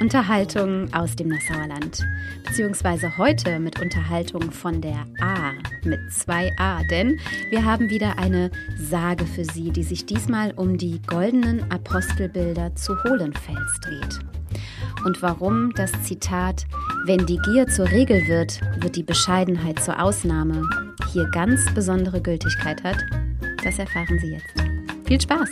Unterhaltung aus dem Nassauerland. Beziehungsweise heute mit Unterhaltung von der A mit zwei A, denn wir haben wieder eine Sage für Sie, die sich diesmal um die goldenen Apostelbilder zu Hohlenfels dreht. Und warum das Zitat Wenn die Gier zur Regel wird, wird die Bescheidenheit zur Ausnahme hier ganz besondere Gültigkeit hat, das erfahren Sie jetzt. Viel Spaß!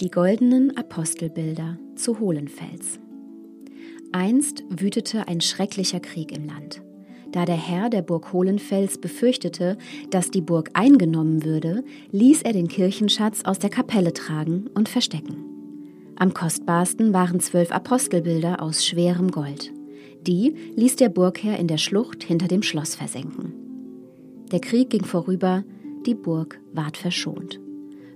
Die goldenen Apostelbilder zu Hohlenfels. Einst wütete ein schrecklicher Krieg im Land. Da der Herr der Burg Hohlenfels befürchtete, dass die Burg eingenommen würde, ließ er den Kirchenschatz aus der Kapelle tragen und verstecken. Am kostbarsten waren zwölf Apostelbilder aus schwerem Gold. Die ließ der Burgherr in der Schlucht hinter dem Schloss versenken. Der Krieg ging vorüber, die Burg ward verschont.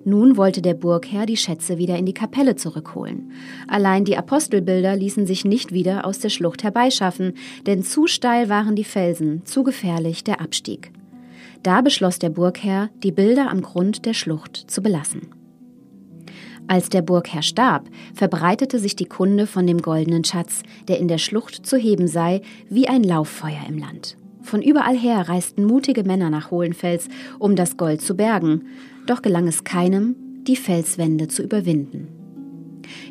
Nun wollte der Burgherr die Schätze wieder in die Kapelle zurückholen. Allein die Apostelbilder ließen sich nicht wieder aus der Schlucht herbeischaffen, denn zu steil waren die Felsen, zu gefährlich der Abstieg. Da beschloss der Burgherr, die Bilder am Grund der Schlucht zu belassen. Als der Burgherr starb, verbreitete sich die Kunde von dem goldenen Schatz, der in der Schlucht zu heben sei, wie ein Lauffeuer im Land. Von überall her reisten mutige Männer nach Hohlenfels, um das Gold zu bergen, doch gelang es keinem, die Felswände zu überwinden.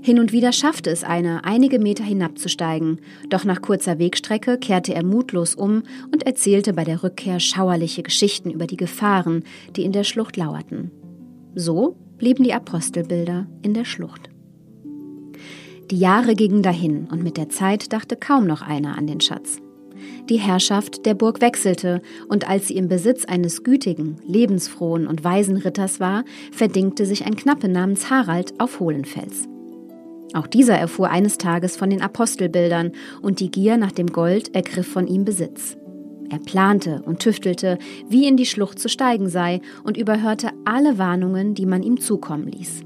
Hin und wieder schaffte es einer, einige Meter hinabzusteigen, doch nach kurzer Wegstrecke kehrte er mutlos um und erzählte bei der Rückkehr schauerliche Geschichten über die Gefahren, die in der Schlucht lauerten. So blieben die Apostelbilder in der Schlucht. Die Jahre gingen dahin und mit der Zeit dachte kaum noch einer an den Schatz. Die Herrschaft der Burg wechselte, und als sie im Besitz eines gütigen, lebensfrohen und weisen Ritters war, verdingte sich ein Knappe namens Harald auf Hohlenfels. Auch dieser erfuhr eines Tages von den Apostelbildern, und die Gier nach dem Gold ergriff von ihm Besitz. Er plante und tüftelte, wie in die Schlucht zu steigen sei, und überhörte alle Warnungen, die man ihm zukommen ließ.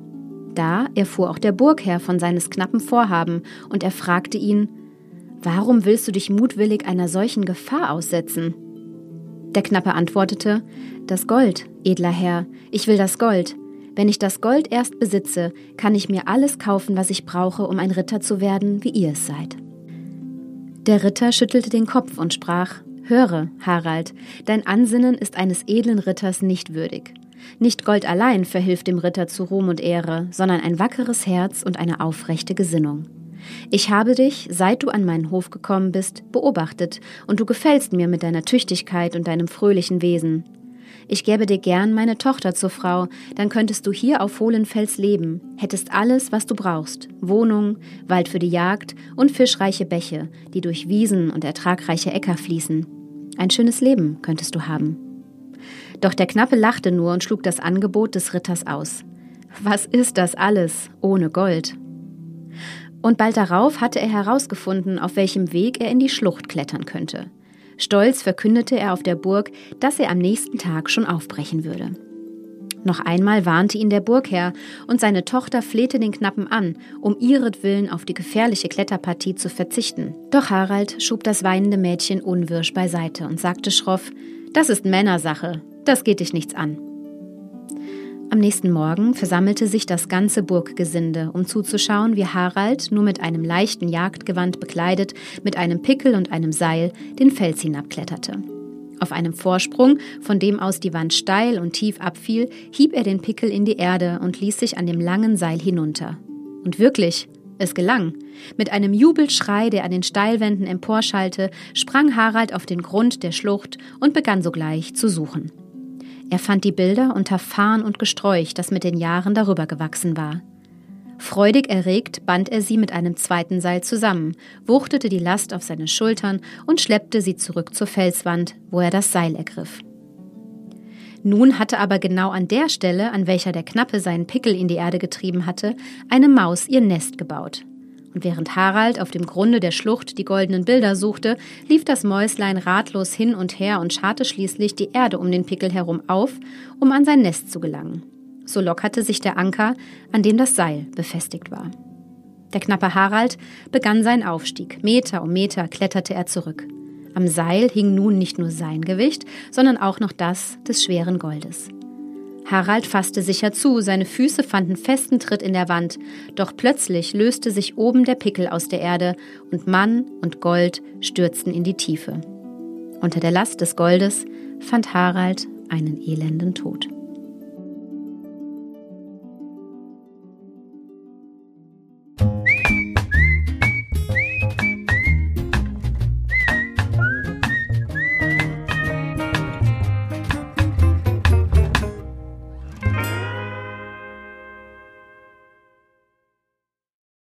Da erfuhr auch der Burgherr von seines knappen Vorhaben, und er fragte ihn, Warum willst du dich mutwillig einer solchen Gefahr aussetzen? Der Knappe antwortete, Das Gold, edler Herr, ich will das Gold. Wenn ich das Gold erst besitze, kann ich mir alles kaufen, was ich brauche, um ein Ritter zu werden, wie ihr es seid. Der Ritter schüttelte den Kopf und sprach, Höre, Harald, dein Ansinnen ist eines edlen Ritters nicht würdig. Nicht Gold allein verhilft dem Ritter zu Ruhm und Ehre, sondern ein wackeres Herz und eine aufrechte Gesinnung. Ich habe dich, seit du an meinen Hof gekommen bist, beobachtet, und du gefällst mir mit deiner Tüchtigkeit und deinem fröhlichen Wesen. Ich gäbe dir gern meine Tochter zur Frau, dann könntest du hier auf Hohlenfels leben, hättest alles, was du brauchst, Wohnung, Wald für die Jagd und fischreiche Bäche, die durch Wiesen und ertragreiche Äcker fließen. Ein schönes Leben könntest du haben. Doch der Knappe lachte nur und schlug das Angebot des Ritters aus. Was ist das alles ohne Gold? Und bald darauf hatte er herausgefunden, auf welchem Weg er in die Schlucht klettern könnte. Stolz verkündete er auf der Burg, dass er am nächsten Tag schon aufbrechen würde. Noch einmal warnte ihn der Burgherr, und seine Tochter flehte den Knappen an, um ihretwillen auf die gefährliche Kletterpartie zu verzichten. Doch Harald schob das weinende Mädchen unwirsch beiseite und sagte schroff: Das ist Männersache, das geht dich nichts an. Am nächsten Morgen versammelte sich das ganze Burggesinde, um zuzuschauen, wie Harald, nur mit einem leichten Jagdgewand bekleidet, mit einem Pickel und einem Seil den Fels hinabkletterte. Auf einem Vorsprung, von dem aus die Wand steil und tief abfiel, hieb er den Pickel in die Erde und ließ sich an dem langen Seil hinunter. Und wirklich, es gelang. Mit einem Jubelschrei, der an den Steilwänden emporschallte, sprang Harald auf den Grund der Schlucht und begann sogleich zu suchen. Er fand die Bilder unter Farn und Gesträuch, das mit den Jahren darüber gewachsen war. Freudig erregt band er sie mit einem zweiten Seil zusammen, wuchtete die Last auf seine Schultern und schleppte sie zurück zur Felswand, wo er das Seil ergriff. Nun hatte aber genau an der Stelle, an welcher der Knappe seinen Pickel in die Erde getrieben hatte, eine Maus ihr Nest gebaut. Und während Harald auf dem Grunde der Schlucht die goldenen Bilder suchte, lief das Mäuslein ratlos hin und her und scharrte schließlich die Erde um den Pickel herum auf, um an sein Nest zu gelangen. So lockerte sich der Anker, an dem das Seil befestigt war. Der knappe Harald begann seinen Aufstieg. Meter um Meter kletterte er zurück. Am Seil hing nun nicht nur sein Gewicht, sondern auch noch das des schweren Goldes. Harald fasste sicher zu, seine Füße fanden festen Tritt in der Wand, doch plötzlich löste sich oben der Pickel aus der Erde und Mann und Gold stürzten in die Tiefe. Unter der Last des Goldes fand Harald einen elenden Tod.